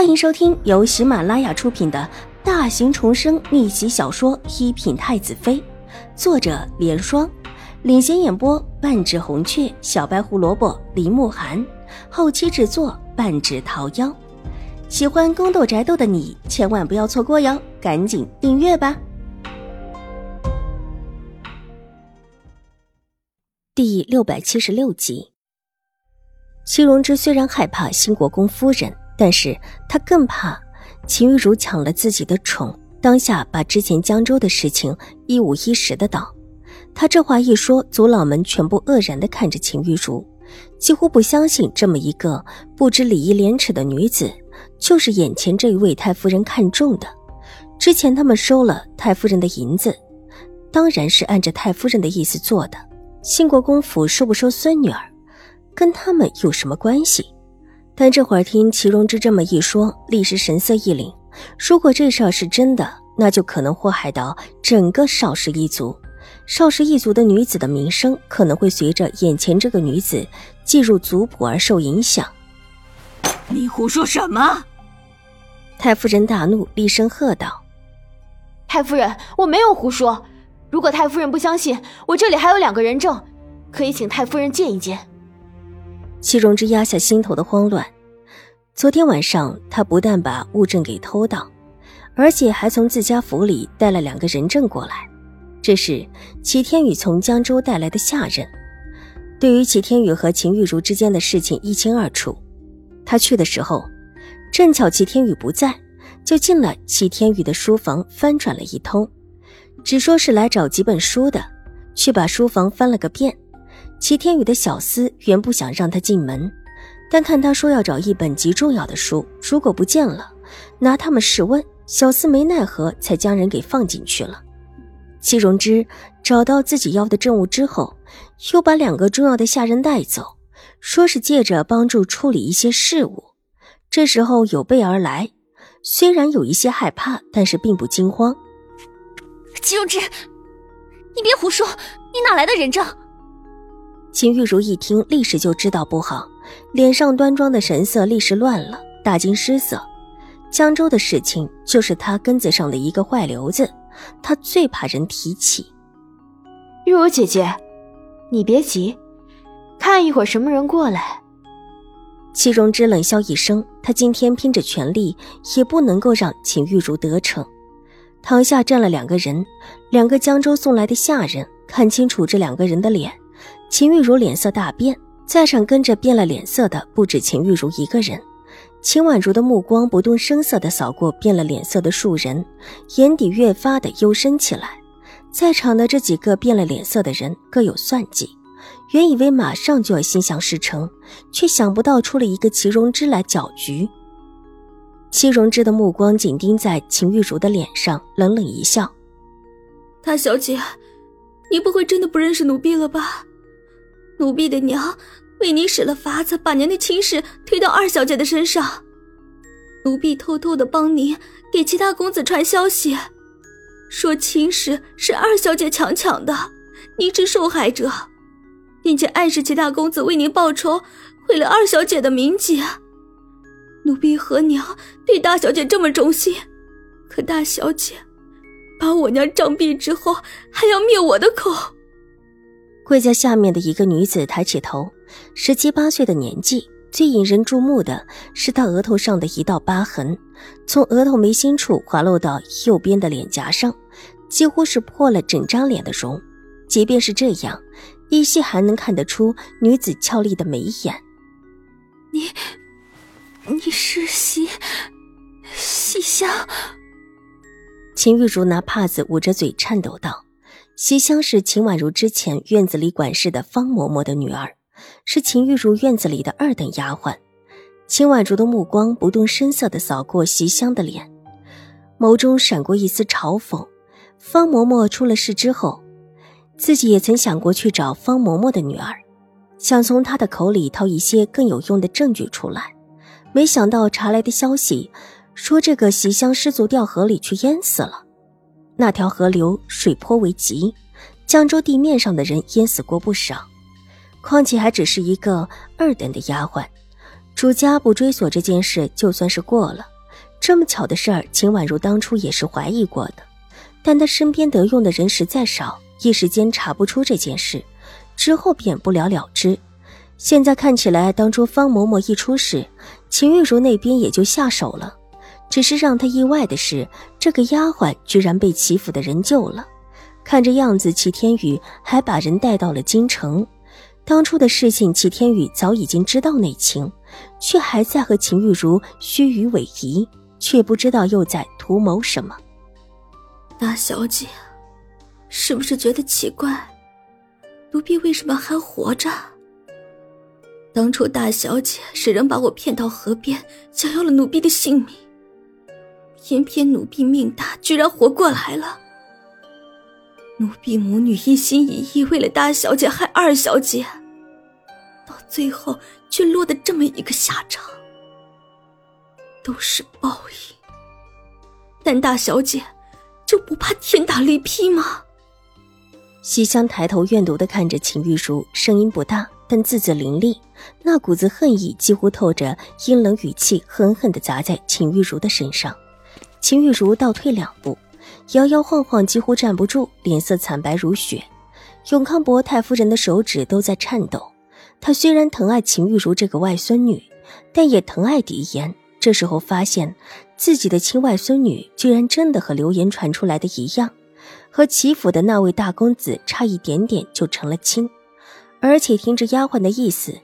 欢迎收听由喜马拉雅出品的大型重生逆袭小说《一品太子妃》，作者：莲霜，领衔演播：半指红雀、小白胡萝卜、林慕寒，后期制作：半指桃夭。喜欢宫斗宅斗的你千万不要错过哟，赶紧订阅吧！第六百七十六集，齐荣之虽然害怕新国公夫人。但是他更怕秦玉茹抢了自己的宠，当下把之前江州的事情一五一十的道。他这话一说，族老们全部愕然的看着秦玉茹，几乎不相信这么一个不知礼义廉耻的女子，就是眼前这一位太夫人看中的。之前他们收了太夫人的银子，当然是按着太夫人的意思做的。兴国公府收不收孙女儿，跟他们有什么关系？但这会儿听祁荣之这么一说，立时神色一凛。如果这事儿是真的，那就可能祸害到整个邵氏一族。邵氏一族的女子的名声可能会随着眼前这个女子进入族谱而受影响。你胡说什么？太夫人大怒，厉声喝道：“太夫人，我没有胡说。如果太夫人不相信，我这里还有两个人证，可以请太夫人见一见。”祁荣之压下心头的慌乱。昨天晚上，他不但把物证给偷到，而且还从自家府里带了两个人证过来。这是齐天宇从江州带来的下人，对于齐天宇和秦玉茹之间的事情一清二楚。他去的时候，正巧齐天宇不在，就进了齐天宇的书房翻转了一通，只说是来找几本书的，却把书房翻了个遍。齐天宇的小厮原不想让他进门，但看他说要找一本极重要的书，如果不见了，拿他们试问。小厮没奈何，才将人给放进去了。戚荣之找到自己要的证物之后，又把两个重要的下人带走，说是借着帮助处理一些事务。这时候有备而来，虽然有一些害怕，但是并不惊慌。戚荣之，你别胡说，你哪来的人证？秦玉茹一听，立时就知道不好，脸上端庄的神色立时乱了，大惊失色。江州的事情就是他根子上的一个坏瘤子，他最怕人提起。玉茹姐姐，你别急，看一会儿什么人过来。戚荣之冷笑一声，他今天拼着全力，也不能够让秦玉茹得逞。堂下站了两个人，两个江州送来的下人，看清楚这两个人的脸。秦玉茹脸色大变，在场跟着变了脸色的不止秦玉茹一个人。秦婉如的目光不动声色地扫过变了脸色的数人，眼底越发的幽深起来。在场的这几个变了脸色的人各有算计，原以为马上就要心想事成，却想不到出了一个齐荣之来搅局。齐荣之的目光紧盯在秦玉茹的脸上，冷冷一笑：“大小姐，你不会真的不认识奴婢了吧？”奴婢的娘为你使了法子，把您的亲事推到二小姐的身上。奴婢偷偷的帮您给其他公子传消息，说亲事是二小姐强抢的，您是受害者，并且暗示其他公子为您报仇，毁了二小姐的名节。奴婢和娘对大小姐这么忠心，可大小姐把我娘杖毙之后，还要灭我的口。跪在下面的一个女子抬起头，十七八岁的年纪，最引人注目的是她额头上的一道疤痕，从额头眉心处滑落到右边的脸颊上，几乎是破了整张脸的容。即便是这样，依稀还能看得出女子俏丽的眉眼。你，你是西西香？秦玉茹拿帕子捂着嘴，颤抖道。西香是秦婉如之前院子里管事的方嬷嬷的女儿，是秦玉茹院子里的二等丫鬟。秦婉如的目光不动声色地扫过席香的脸，眸中闪过一丝嘲讽。方嬷嬷出了事之后，自己也曾想过去找方嬷嬷的女儿，想从她的口里掏一些更有用的证据出来。没想到查来的消息说，这个席香失足掉河里去淹死了。那条河流水颇为急，江州地面上的人淹死过不少，况且还只是一个二等的丫鬟。朱家不追索这件事，就算是过了。这么巧的事儿，秦婉如当初也是怀疑过的，但她身边得用的人实在少，一时间查不出这件事，之后便不了了之。现在看起来，当初方嬷嬷一出事，秦玉茹那边也就下手了。只是让他意外的是，这个丫鬟居然被齐府的人救了。看这样子，齐天宇还把人带到了京城。当初的事情，齐天宇早已经知道内情，却还在和秦玉茹虚与委蛇，却不知道又在图谋什么。大小姐，是不是觉得奇怪？奴婢为什么还活着？当初大小姐使人把我骗到河边，想要了奴婢的性命。偏偏奴婢命大，居然活过来了。奴婢母女一心一意，为了大小姐害二小姐，到最后却落得这么一个下场，都是报应。但大小姐就不怕天打雷劈吗？西厢抬头怨毒的看着秦玉茹，声音不大，但字字凌厉，那股子恨意几乎透着阴冷语气，狠狠的砸在秦玉茹的身上。秦玉茹倒退两步，摇摇晃晃，几乎站不住，脸色惨白如雪。永康伯太夫人的手指都在颤抖。他虽然疼爱秦玉茹这个外孙女，但也疼爱狄言。这时候发现自己的亲外孙女居然真的和流言传出来的一样，和齐府的那位大公子差一点点就成了亲，而且听着丫鬟的意思，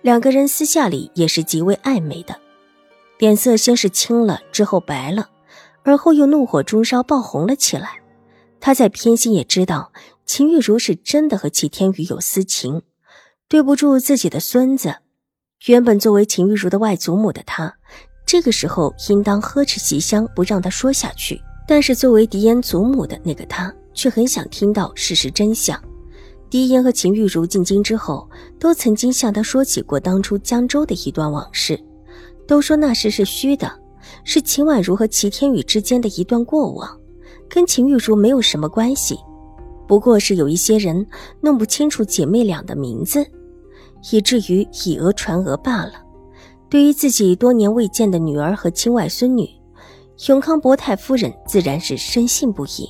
两个人私下里也是极为暧昧的。脸色先是青了，之后白了。而后又怒火中烧，爆红了起来。他在偏心也知道秦玉茹是真的和齐天宇有私情，对不住自己的孙子。原本作为秦玉茹的外祖母的他，这个时候应当呵斥席香，不让他说下去。但是作为狄烟祖母的那个他，却很想听到事实真相。狄烟和秦玉茹进京之后，都曾经向他说起过当初江州的一段往事，都说那时是虚的。是秦婉如和齐天宇之间的一段过往，跟秦玉茹没有什么关系，不过是有一些人弄不清楚姐妹俩的名字，以至于以讹传讹罢了。对于自己多年未见的女儿和亲外孙女，永康伯太夫人自然是深信不疑。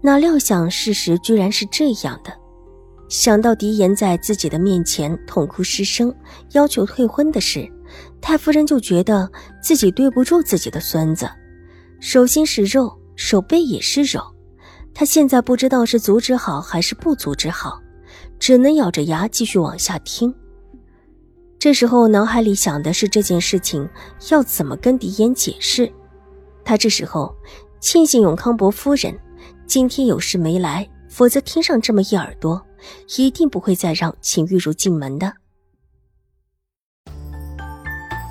哪料想事实居然是这样的，想到狄言在自己的面前痛哭失声，要求退婚的事。太夫人就觉得自己对不住自己的孙子，手心是肉，手背也是肉，她现在不知道是阻止好还是不阻止好，只能咬着牙继续往下听。这时候脑海里想的是这件事情要怎么跟狄言解释。他这时候庆幸永康伯夫人今天有事没来，否则听上这么一耳朵，一定不会再让秦玉茹进门的。